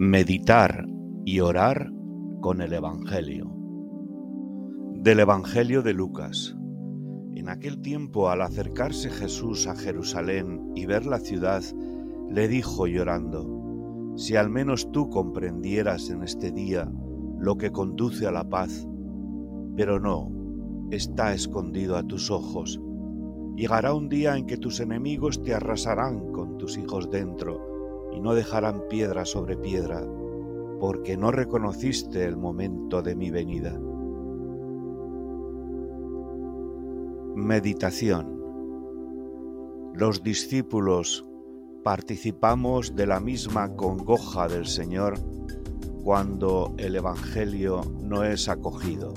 Meditar y orar con el Evangelio. Del Evangelio de Lucas. En aquel tiempo, al acercarse Jesús a Jerusalén y ver la ciudad, le dijo llorando, Si al menos tú comprendieras en este día lo que conduce a la paz, pero no, está escondido a tus ojos. Llegará un día en que tus enemigos te arrasarán con tus hijos dentro y no dejarán piedra sobre piedra, porque no reconociste el momento de mi venida. Meditación Los discípulos participamos de la misma congoja del Señor cuando el Evangelio no es acogido.